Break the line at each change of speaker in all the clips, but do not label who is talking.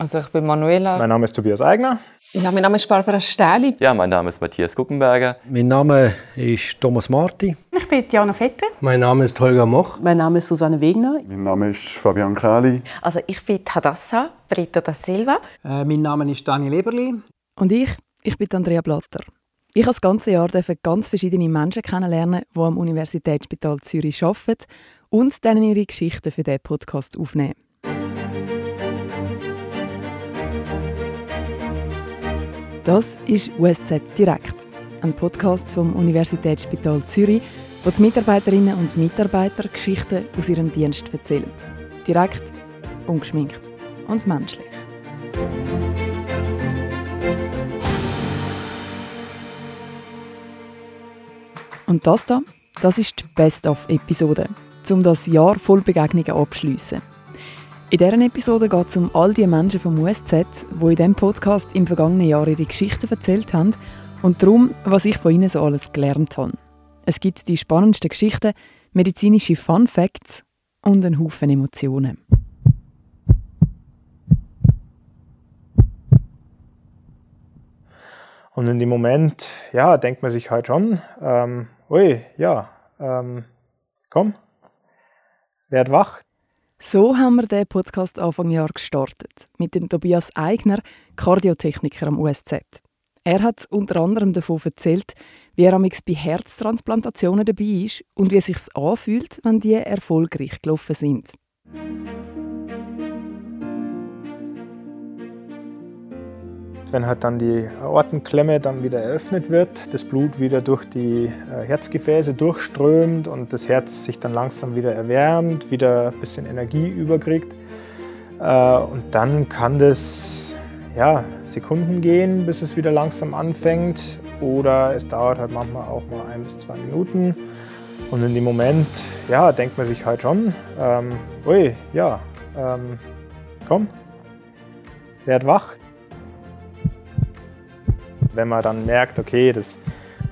Also ich bin Manuela.
Mein Name ist Tobias Eigner.
Ja, mein Name ist Barbara Stähli.
Ja, mein Name ist Matthias Guckenberger.
Mein Name ist Thomas Marti.
Ich bin Diana Vetter.
Mein Name ist Holger Moch.
Mein Name ist Susanne Wegner.
Mein Name ist Fabian Kali.
Also ich bin Hadassa Brito da Silva.
Äh, mein Name ist Daniel Eberli.
Und ich, ich bin Andrea Blatter. Ich habe das ganze Jahr ganz verschiedene Menschen kennenlernen, die am Universitätsspital Zürich arbeiten und denen ihre Geschichten für diesen Podcast aufnehmen. Das ist USZ Direkt, ein Podcast vom Universitätsspital Zürich, wo die Mitarbeiterinnen und Mitarbeiter Geschichten aus ihrem Dienst erzählen. Direkt, ungeschminkt und menschlich. Und das da, das ist die Best-of-Episode, um das Jahr voll Begegnungen abzuschliessen. In dieser Episode geht es um all die Menschen vom USZ, die in diesem Podcast im vergangenen Jahr ihre Geschichten erzählt haben und darum, was ich von ihnen so alles gelernt habe. Es gibt die spannendsten Geschichten, medizinische Fun Facts und einen Haufen Emotionen.
Und in dem Moment, ja, denkt man sich halt schon, ähm, ui, ja, ähm, komm, werd wach.
So haben wir den Podcast Anfang Jahr gestartet. Mit dem Tobias Eigner, Kardiotechniker am USZ. Er hat unter anderem davon erzählt, wie er bei Herztransplantationen dabei ist und wie es sich anfühlt, wenn die erfolgreich gelaufen sind.
Wenn halt dann die Aortenklemme dann wieder eröffnet wird, das Blut wieder durch die äh, Herzgefäße durchströmt und das Herz sich dann langsam wieder erwärmt, wieder ein bisschen Energie überkriegt. Äh, und dann kann das ja, Sekunden gehen, bis es wieder langsam anfängt. Oder es dauert halt manchmal auch mal ein bis zwei Minuten. Und in dem Moment, ja, denkt man sich halt schon, ähm, ui, ja, ähm, komm, werd wach wenn man dann merkt, okay, das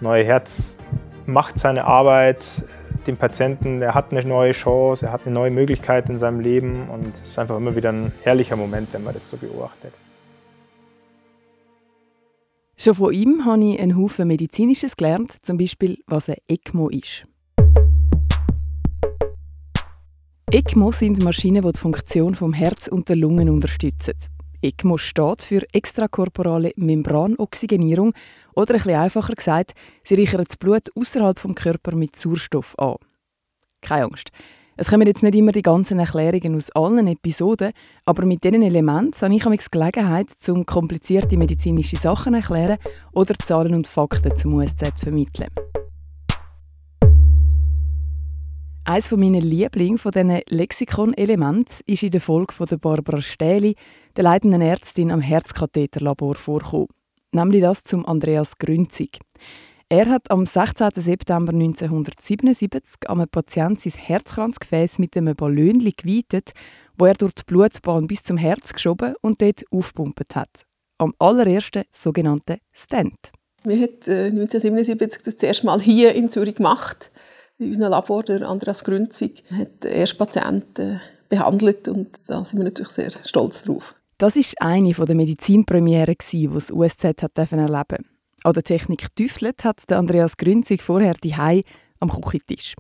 neue Herz macht seine Arbeit, dem Patienten, er hat eine neue Chance, er hat eine neue Möglichkeit in seinem Leben und es ist einfach immer wieder ein herrlicher Moment, wenn man das so beobachtet.
Schon von ihm habe ich einen Haufen Medizinisches gelernt, zum Beispiel, was ein ECMO ist. ECMO sind Maschinen, die die Funktion vom Herz und der Lungen unterstützen. ECMO steht für extrakorporale Membranoxygenierung oder ein bisschen einfacher gesagt, sie reichern das Blut außerhalb vom Körper mit Sauerstoff an. Keine Angst. Es kommen jetzt nicht immer die ganzen Erklärungen aus allen Episoden, aber mit diesen Elementen habe ich die Gelegenheit, um komplizierte medizinische Sachen zu erklären oder Zahlen und Fakten zum USZ zu vermitteln. Eines meiner Lieblings von diesen Lexikon-Elementen ist in der Folge von Barbara Stähli, der leitenden Ärztin am Herzkatheterlabor, vorgekommen. Nämlich das zum Andreas Grünzig. Er hat am 16. September 1977 einem Patienten sein Herzkranzgefäß mit einem Ballon geweitet, wo er durch die Blutbahn bis zum Herz geschoben und dort aufgepumpt hat. Am allerersten sogenannten Stent.
Wir haben 1977 das zuerst mal hier in Zürich gemacht in unserem Labor, der Andreas Grünzig, hat erst Patienten behandelt und da sind wir natürlich sehr stolz drauf.
Das war eine der Medizinpremiere, die das USZ hat erleben An der Technik tüftelt hat Andreas Grünzig vorher die am Küchentisch.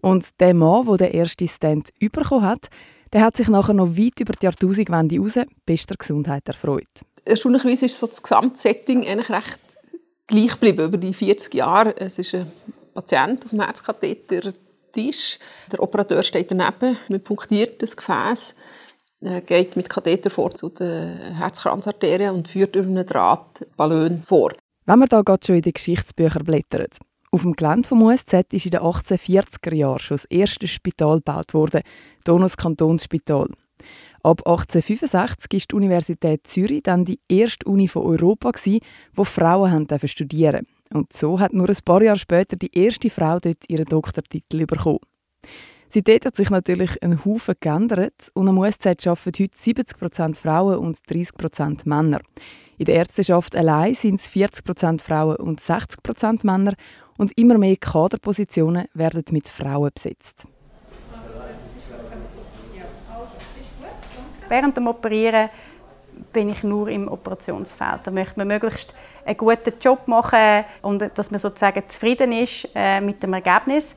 Und der Mann, der den ersten Stand bekommen hat, der hat sich nachher noch weit über die Jahrtausendwende raus bester Gesundheit erfreut.
Erstaunlicherweise ist so das Gesamtsetting eigentlich recht gleich geblieben über die 40 Jahre. Es ist eine Patient auf dem Herzkatheter-Tisch. Der Operateur steht daneben, man punktiert das Gefäß, geht mit Katheter vor zu den Herzkranzarterien und führt über einen Draht Ballon vor.
Wenn man da gerade schon in die Geschichtsbücher blättert. Auf dem Gelände vom USZ ist in den 1840er Jahren schon das erste Spital gebaut worden, Donus Kantonsspital. Ab 1865 ist die Universität Zürich dann die erste Uni von Europa, wo Frauen haben studieren Und so hat nur ein paar Jahre später die erste Frau dort ihren Doktortitel bekommen. Seitdem hat sich natürlich ein Haufen geändert und am USZ arbeiten heute 70% Frauen und 30% Männer. In der Ärzteschaft allein sind es 40% Frauen und 60% Männer und immer mehr Kaderpositionen werden mit Frauen besetzt.
während dem Operieren
bin ich nur im Operationsfeld. Da möchte man möglichst einen guten Job machen und dass man sozusagen zufrieden ist äh, mit dem Ergebnis.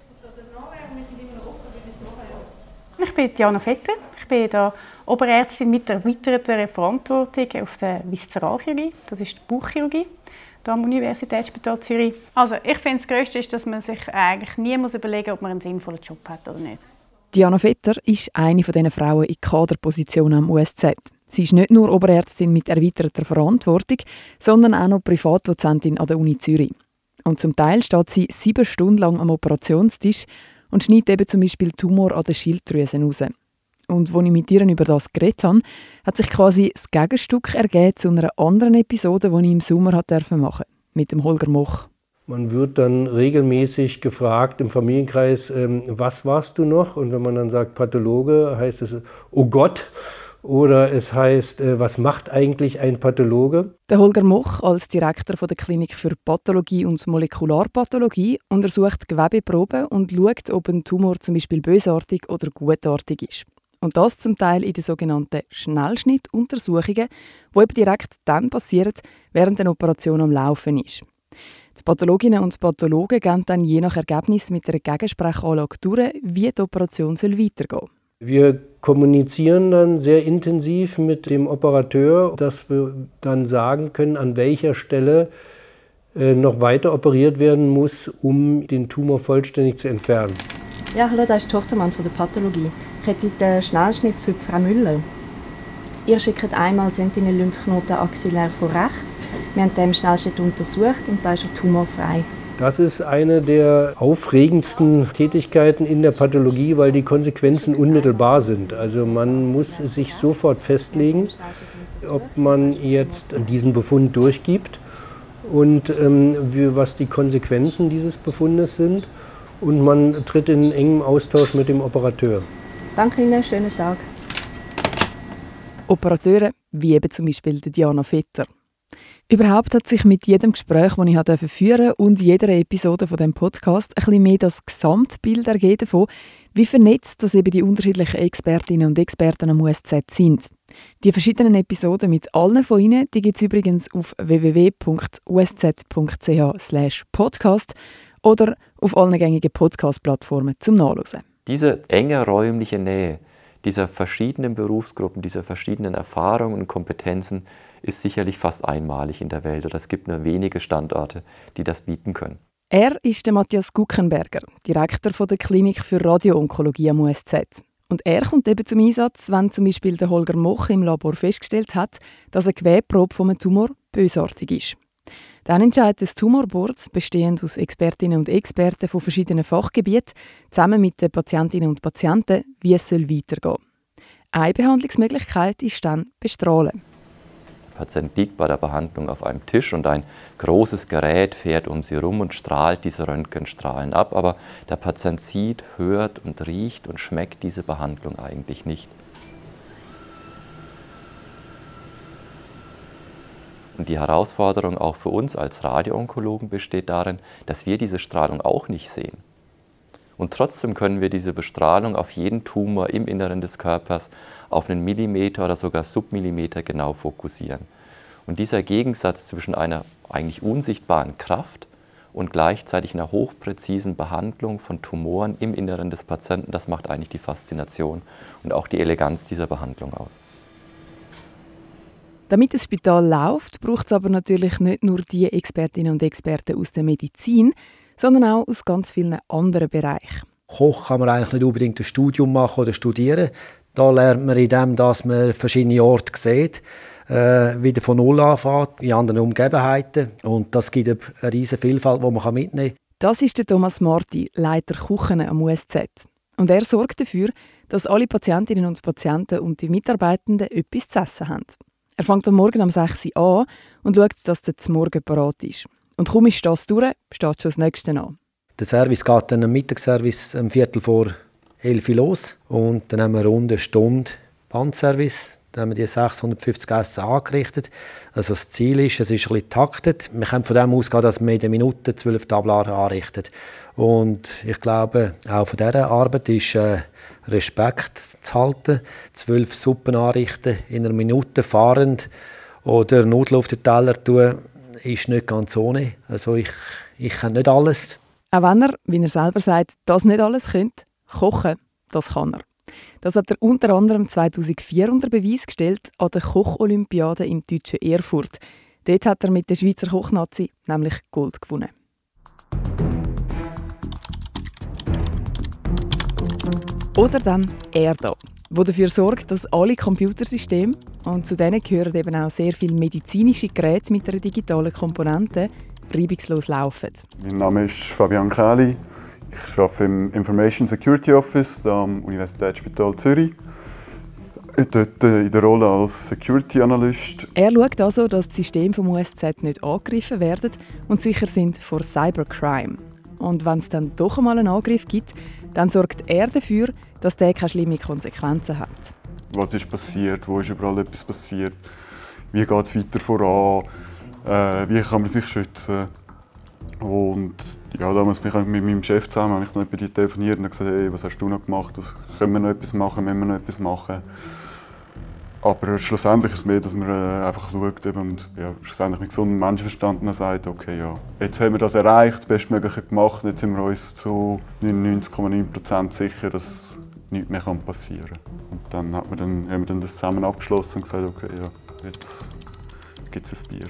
Ich bin Diana Vetter. Ich bin der Oberärztin mit erweiterter Verantwortung auf der Viszeralchirurgie. Das ist die Bauchchirurgie am Universitätsspital Zürich. Also ich finde, das Größte ist, dass man sich eigentlich nie muss überlegen muss, ob man einen sinnvollen Job hat oder nicht.
Diana Vetter ist eine von diesen Frauen in Kaderpositionen am USZ. Sie ist nicht nur Oberärztin mit erweiterter Verantwortung, sondern auch noch Privatdozentin an der Uni Zürich. Und zum Teil steht sie sieben Stunden lang am Operationstisch und schneidet eben zum Beispiel Tumor an den Schilddrüsen raus. Und als ich mit ihr über das geredet habe, hat sich quasi das Gegenstück ergeben zu einer anderen Episode, die ich im Sommer machen durfte, mit dem Holger Moch.
Man wird dann regelmäßig gefragt im Familienkreis, ähm, was warst du noch? Und wenn man dann sagt Pathologe, heißt es, oh Gott. Oder es heißt, äh, was macht eigentlich ein Pathologe?
Der Holger Moch als Direktor der Klinik für Pathologie und Molekularpathologie untersucht Gewebeproben und schaut, ob ein Tumor zum Beispiel bösartig oder gutartig ist. Und das zum Teil in den sogenannten Schnellschnittuntersuchungen, die eben direkt dann passieren, während eine Operation am Laufen ist. Die Pathologinnen und Pathologen gehen dann je nach Ergebnis mit einer Gegensprechanlage durch, wie die Operation weitergehen soll.
Wir kommunizieren dann sehr intensiv mit dem Operateur, dass wir dann sagen können, an welcher Stelle äh, noch weiter operiert werden muss, um den Tumor vollständig zu entfernen.
Ja, hallo, das ist Tochtermann von der Pathologie. Ich hätte den Schnellschnitt für Frau Müller. Ihr schickt einmal Sentinel-Lymphknoten axillär von rechts. Wir haben den Schnellschnitt untersucht und da ist er tumorfrei.
Das ist eine der aufregendsten Tätigkeiten in der Pathologie, weil die Konsequenzen unmittelbar sind. Also man muss sich sofort festlegen, ob man jetzt diesen Befund durchgibt und ähm, was die Konsequenzen dieses Befundes sind. Und man tritt in engem Austausch mit dem Operateur.
Danke Ihnen, schönen Tag.
Operateure wie eben zum Beispiel Diana Vetter. Überhaupt hat sich mit jedem Gespräch, das ich führen durfte und jeder Episode von dem Podcast ein bisschen mehr das Gesamtbild ergeben davon, wie vernetzt das eben die unterschiedlichen Expertinnen und Experten am USZ sind. Die verschiedenen Episoden mit allen von ihnen, die gibt es übrigens auf www.usz.ch/podcast oder auf allen gängigen Podcast-Plattformen zum Nachlesen.
Diese enge räumliche Nähe dieser verschiedenen Berufsgruppen, dieser verschiedenen Erfahrungen und Kompetenzen ist sicherlich fast einmalig in der Welt oder es gibt nur wenige Standorte, die das bieten können.
Er ist der Matthias Guckenberger, Direktor der Klinik für Radioonkologie am USZ. Und er kommt eben zum Einsatz, wenn zum Beispiel der Holger Moch im Labor festgestellt hat, dass eine Gewebeprobe von einem Tumor bösartig ist. Dann entscheidet das Tumorboard, bestehend aus Expertinnen und Experten von verschiedenen Fachgebieten, zusammen mit den Patientinnen und Patienten, wie es weitergehen soll. Eine Behandlungsmöglichkeit ist dann Bestrahlen.
Der Patient liegt bei der Behandlung auf einem Tisch und ein großes Gerät fährt um sie herum und strahlt diese Röntgenstrahlen ab, aber der Patient sieht, hört und riecht und schmeckt diese Behandlung eigentlich nicht. Und die Herausforderung auch für uns als Radioonkologen besteht darin, dass wir diese Strahlung auch nicht sehen. Und trotzdem können wir diese Bestrahlung auf jeden Tumor im Inneren des Körpers auf einen Millimeter oder sogar Submillimeter genau fokussieren. Und dieser Gegensatz zwischen einer eigentlich unsichtbaren Kraft und gleichzeitig einer hochpräzisen Behandlung von Tumoren im Inneren des Patienten, das macht eigentlich die Faszination und auch die Eleganz dieser Behandlung aus.
Damit das Spital läuft, braucht es aber natürlich nicht nur die Expertinnen und Experten aus der Medizin, sondern auch aus ganz vielen anderen Bereichen.
Koch kann man eigentlich nicht unbedingt ein Studium machen oder studieren. Da lernt man in dem, dass man verschiedene Orte sieht, äh, wieder von Null anfängt, in anderen Umgebenheiten. Und das gibt eine riesige Vielfalt, die man mitnehmen kann.
Das ist der Thomas Marti, Leiter Kuchen am USZ. Und er sorgt dafür, dass alle Patientinnen und Patienten und die Mitarbeitenden etwas zu essen haben. Er fängt am Morgen um 6 Uhr an und schaut, dass der Morgen parat ist. Und kaum ist das durch, steht schon das Nächste an.
Der Service geht dann am Mittagsservice um Viertel vor elf los und dann haben wir rund eine Stunde Bandservice. Dann haben wir die 650 Essen angerichtet. Also das Ziel ist, es ist ein bisschen taktet. Wir können von dem ausgehen, dass wir in der Minute zwölf Tablar anrichten. Und ich glaube, auch von dieser Arbeit ist äh, Respekt zu halten. Zwölf Suppen anrichten, in einer Minute fahrend oder Nudeln auf den Teller tun, ist nicht ganz ohne. Also ich, ich kann nicht alles.
Auch wenn er, wie er selber sagt, das nicht alles könnte, kochen, das kann er. Das hat er unter anderem 2004 unter Beweis gestellt an der Kocholympiade im deutschen Erfurt. Dort hat er mit der Schweizer Kochnazi nämlich Gold gewonnen. Oder dann er da, wo dafür sorgt, dass alle Computersysteme, und zu denen gehören eben auch sehr viele medizinische Geräte mit einer digitalen Komponente, reibungslos laufen.
Mein Name ist Fabian Kähli. Ich arbeite im Information Security Office am Universitätsspital Zürich. Dort äh, in der Rolle als Security Analyst.
Er schaut also, dass die Systeme vom USZ nicht angegriffen werden und sicher sind vor Cybercrime. Und wenn es dann doch einmal einen Angriff gibt, dann sorgt er dafür, dass der keine schlimmen Konsequenzen hat.
Was ist passiert? Wo ist überall etwas passiert? Wie geht es weiter voran? Äh, wie kann man sich schützen? Und ja, damals bin ich mit meinem Chef zusammen, habe ich noch bei dir telefoniert und gesagt, hey, was hast du noch gemacht? Was, können wir noch etwas machen? Müssen wir noch etwas machen? Aber schlussendlich ist es mehr, dass man äh, einfach schaut und ja, schlussendlich mit gesundem Menschenverstand sagt, okay, ja, jetzt haben wir das erreicht, das Bestmögliche gemacht, jetzt sind wir uns zu 99,9% sicher, dass nichts mehr passieren kann. Und dann, hat man dann haben wir dann das zusammen abgeschlossen und gesagt, okay, ja, jetzt gibt es ein Bier.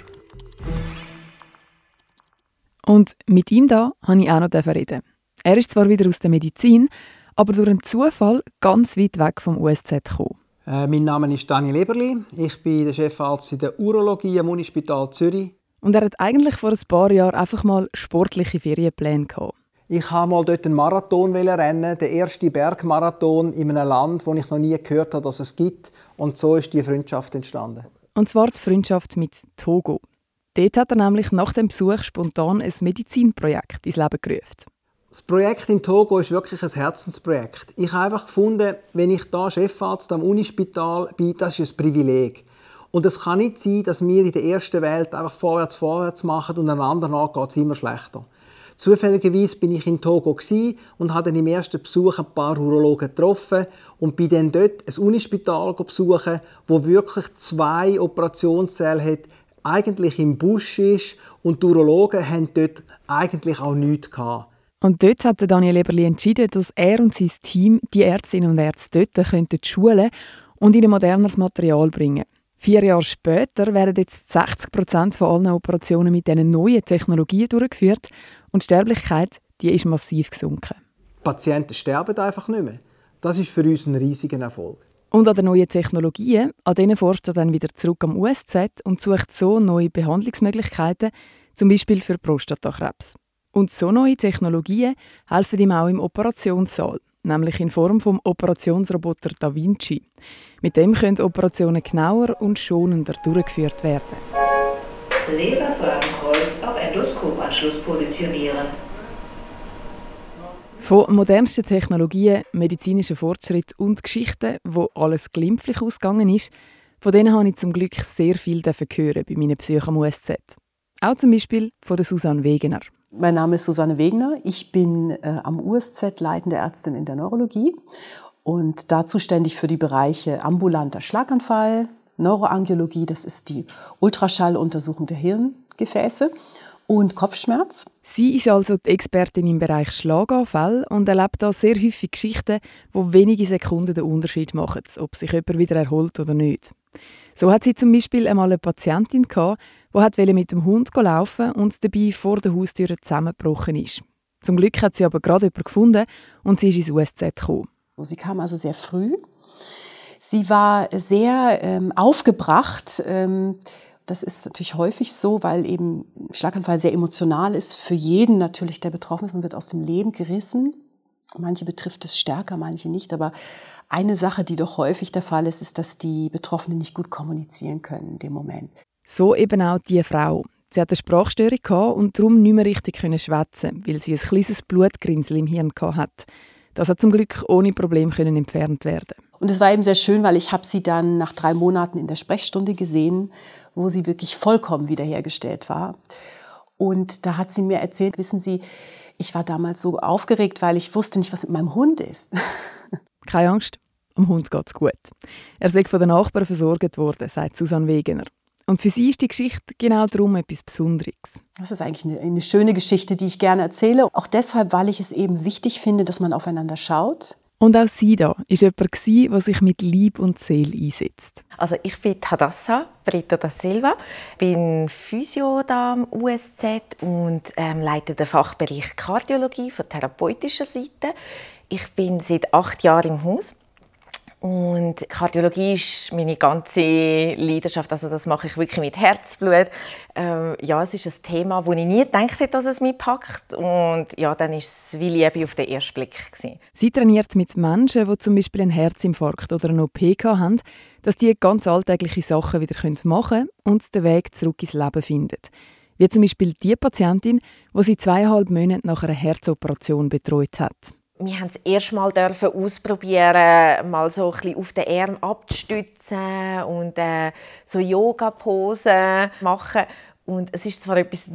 Und mit ihm da habe ich auch noch reden. Er ist zwar wieder aus der Medizin, aber durch einen Zufall ganz weit weg vom USZ gekommen.
Äh, mein Name ist Daniel Eberli. Ich bin der Chefarzt in der Urologie am Unispital Zürich.
Und er hat eigentlich vor ein paar Jahren einfach mal sportliche Ferienpläne gehabt.
Ich habe mal dort einen Marathon rennen, den ersten Bergmarathon in einem Land, wo ich noch nie gehört habe, dass es gibt. Und so ist die Freundschaft entstanden.
Und zwar die Freundschaft mit Togo. Dort hat er nämlich nach dem Besuch spontan ein Medizinprojekt ins Leben gerufen.
Das Projekt in Togo ist wirklich ein Herzensprojekt. Ich habe einfach gefunden, wenn ich da Chefarzt am Unispital bin, das ist ein Privileg. Und es kann nicht sein, dass wir in der ersten Welt einfach vorwärts, vorwärts machen und an anderen geht es immer schlechter. Zufälligerweise bin ich in Togo und habe im ersten Besuch ein paar Urologen getroffen und bin dann dort ein Unispital besuchen, wo wirklich zwei Operationssäle hat, eigentlich im Busch ist und die Urologen haben dort eigentlich auch nichts gehabt.
Und dort hat Daniel Eberli entschieden, dass er und sein Team die Ärztinnen und Ärzte dort könnten schulen und ihnen modernes Material bringen. Vier Jahre später werden jetzt 60 Prozent von allen Operationen mit diesen neuen Technologien durchgeführt und die Sterblichkeit die ist massiv gesunken.
Die Patienten sterben einfach nicht mehr. Das ist für uns ein riesiger Erfolg.
Und an den neuen Technologien, an denen forscht er dann wieder zurück am USZ und sucht so neue Behandlungsmöglichkeiten, zum Beispiel für Prostatakrebs. Und so neue Technologien helfen ihm auch im Operationssaal, nämlich in Form vom Operationsroboter Da Vinci. Mit dem können Operationen genauer und schonender durchgeführt werden.
Laserfragenkreuz auf Endoskopanschluss positionieren.
Von modernsten Technologien, medizinischen Fortschritt und Geschichten, wo alles glimpflich ausgegangen ist, von denen habe ich zum Glück sehr viel hören bei meinen Besuchen am USZ. Auch zum Beispiel von der Susanne Wegener.
Mein Name ist Susanne Wegener. Ich bin äh, am USZ leitende Ärztin in der Neurologie und da zuständig für die Bereiche ambulanter Schlaganfall, Neuroangiologie, das ist die Ultraschalluntersuchung der Hirngefäße und Kopfschmerz.
Sie ist also die Expertin im Bereich Schlaganfall und erlebt da sehr häufig Geschichten, wo wenige Sekunden den Unterschied machen, ob sich jemand wieder erholt oder nicht. So hat sie zum Beispiel einmal eine Patientin gehabt, die mit dem Hund laufen und dabei vor der Haustür zusammengebrochen ist. Zum Glück hat sie aber gerade jemanden gefunden und sie ist ins USZ gekommen.
Sie kam also sehr früh. Sie war sehr ähm, aufgebracht. Ähm, das ist natürlich häufig so, weil eben Schlaganfall sehr emotional ist für jeden natürlich, der betroffen ist. Man wird aus dem Leben gerissen. Manche betrifft es stärker, manche nicht. Aber eine Sache, die doch häufig der Fall ist, ist, dass die Betroffenen nicht gut kommunizieren können in dem Moment.
So eben auch die Frau. Sie hatte eine Sprachstörung und darum nicht mehr richtig schwätzen, weil sie ein kleines Blutgrinsel im Hirn hatte. Das hat zum Glück ohne Problem entfernt werden.
Und es war eben sehr schön, weil ich habe sie dann nach drei Monaten in der Sprechstunde gesehen, wo sie wirklich vollkommen wiederhergestellt war. Und da hat sie mir erzählt, wissen Sie, ich war damals so aufgeregt, weil ich wusste nicht, was mit meinem Hund ist.
Keine Angst, dem Hund geht es gut. Er sei von den Nachbarn versorgt worden, sagt Susanne Wegener. Und für sie ist die Geschichte genau darum etwas Besonderes.
Das ist eigentlich eine, eine schöne Geschichte, die ich gerne erzähle. Auch deshalb, weil ich es eben wichtig finde, dass man aufeinander schaut.
Und auch sie da war jemand, der sich mit Lieb und Seele einsetzt.
Also ich bin Hadassa Brita da Silva, bin Physio da am USZ und ähm, leite den Fachbereich Kardiologie von therapeutischer Seite. Ich bin seit acht Jahren im Haus und Kardiologie ist meine ganze Leidenschaft. Also das mache ich wirklich mit Herzblut. Ähm, ja, es ist ein Thema, wo ich nie gedacht hätte, dass es mich packt. Und ja, dann ist es wie Liebe auf den ersten Blick. Gewesen.
Sie trainiert mit Menschen, die zum Beispiel einen Herzinfarkt oder eine OP haben, dass die ganz alltägliche Sachen wieder machen können und den Weg zurück ins Leben finden. Wie zum Beispiel die Patientin, die sie zweieinhalb Monate nach einer Herzoperation betreut hat
wir haben es erst mal dürfen ausprobieren, mal so ein auf den Arm abzustützen und äh, so Yoga-Posen machen. Und es ist zwar etwas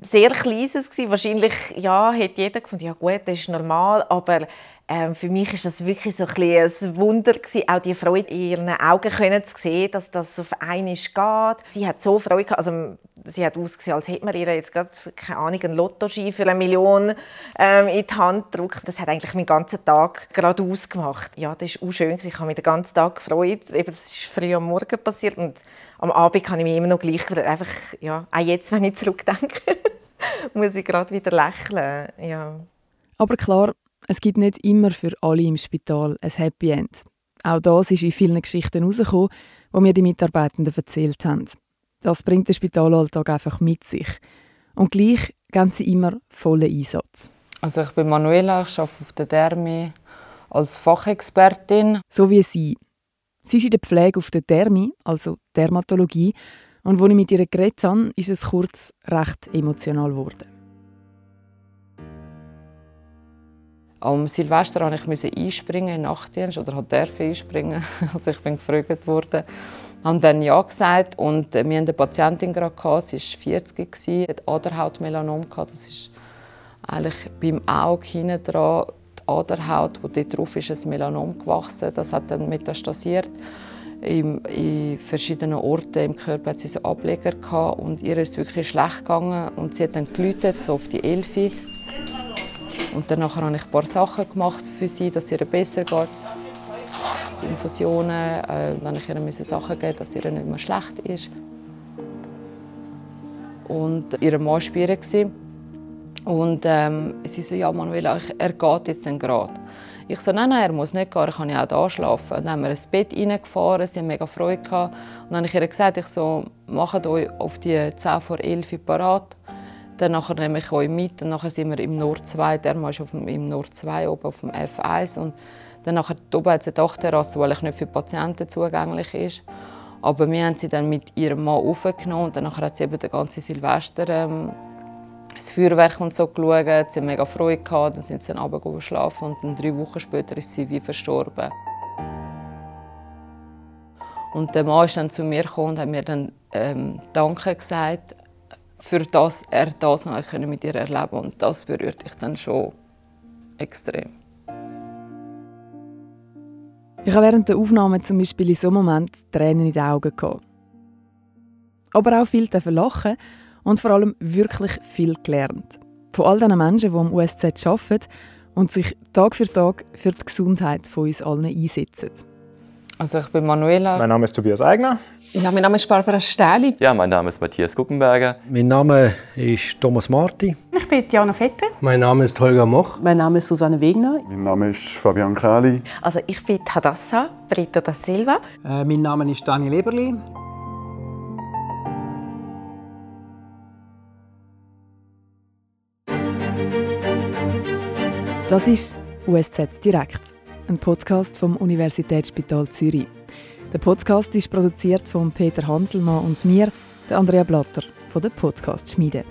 sehr Kleines gewesen. Wahrscheinlich ja, hat jeder gefunden, ja gut, das ist normal, aber ähm, für mich ist das wirklich so ein, ein Wunder gewesen, auch die Freude in ihren Augen können zu sehen, dass das auf einmal geht. Sie hat so Freude gehabt, also sie hat ausgesehen, als hätte man ihr jetzt gerade, keine Ahnung, einen Lottoschein für eine Million ähm, in die Hand gedrückt. Das hat eigentlich meinen ganzen Tag gerade ausgemacht. Ja, das war auch schön. Ich habe mich den ganzen Tag gefreut. Eben, das ist früh am Morgen passiert und am Abend kann ich mich immer noch gleich einfach, ja, auch jetzt, wenn ich zurückdenke, muss ich gerade wieder lächeln. Ja.
Aber klar, es gibt nicht immer für alle im Spital ein Happy End. Auch das ist in vielen Geschichten herausgekommen, die mir die Mitarbeitenden erzählt haben. Das bringt der Spitalalltag einfach mit sich. Und gleich geben sie immer vollen Einsatz.
Also ich bin Manuela, ich arbeite auf der Dermi als Fachexpertin.
So wie sie. Sie ist in der Pflege auf der Dermi, also Dermatologie, und als ich mit ihr geredet habe, ist es kurz recht emotional geworden.
Am Silvester musste ich einspringen in Nachtdienst oder hat einspringen. Also ich bin gefragt worden. Haben dann ja gesagt und wir hatten eine Patientin gerade sie war 40 sie hat Aderhautmelanom Das ist eigentlich beim Auge hinten dran die Aderhaut, wo dort drauf ist, ein Melanom gewachsen. Das hat dann metastasiert. In, in verschiedenen Orten im Körper hat sie so Ableger gehabt und ihr ist wirklich schlecht gegangen und sie hat dann geläutet, so auf die Elfi und danach habe ich ein paar Sachen gemacht für sie, dass es ihr besser geht. Infusionen, äh, dann ich ihr Sachen geben, dass ihr nicht mehr schlecht ist. Und ihr Mann war spielen. Und ähm, sie so, ja Manuela, er geht jetzt dann gerade. Ich so, nein, nein, er muss nicht gehen, er kann ja auch hier schlafen. dann haben wir ins Bett reingefahren, sie haben mega Freude gehabt. Und dann habe ich ihr gesagt, ich so, macht euch auf die 10 vor 11 Uhr parat. Dann nehme ich euch mit. Dann nachher sind wir im Nord 2. Der Mann ist auf dem, im Nord 2 oben auf dem F1. Und dann nachher oben hat es eine Dachterrasse, die nicht für Patienten zugänglich ist. Aber wir haben sie dann mit ihrem Mann aufgenommen und dann hat sie eben den ganzen Silvester ähm, das Feuerwerk und so geschaut. Sie haben mega Freude gehabt, dann sind sie dann Abend geschlafen und dann drei Wochen später ist sie wie verstorben. Und der Mann ist dann zu mir gekommen und hat mir dann ähm, Danke gesagt für das er das noch mit ihr erleben und das berührt dich dann schon extrem.
Ich habe während der Aufnahme zum Beispiel in so einem Moment Tränen in den Augen gehabt. Aber auch viel lachen und vor allem wirklich viel gelernt. Von all diesen Menschen, die am USZ arbeiten und sich Tag für Tag für die Gesundheit von uns allen einsetzen.
Also ich bin Manuela.
Mein Name ist Tobias Eigner.
Ja, mein Name ist Barbara Stähli.
Ja, mein Name ist Matthias Guckenberger.
Mein Name ist Thomas Marti.
Ich bin Diana Vetter.
Mein Name ist Holger Moch.
Mein Name ist Susanne Wegner.
Mein Name ist Fabian Kali.
Also ich bin Hadassa Brita da Silva.
Äh, mein Name ist Daniel Eberli.
Das ist USZ Direkt, ein Podcast vom Universitätsspital Zürich. Der Podcast ist produziert von Peter Hanselmann und mir, der Andrea Blatter von der Podcast Schmiede.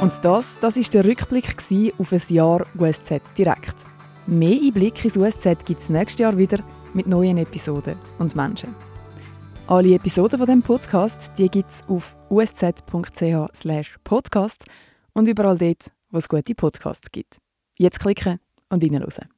Und das, das ist der Rückblick auf ein Jahr USZ direkt. Mehr Einblick ins USZ gibt es nächstes Jahr wieder mit neuen Episoden und Menschen. Alle Episoden von dem Podcast gibt es auf usz.ch/podcast und überall dort, wo es gute Podcasts gibt. Jetzt klicken und reinhören.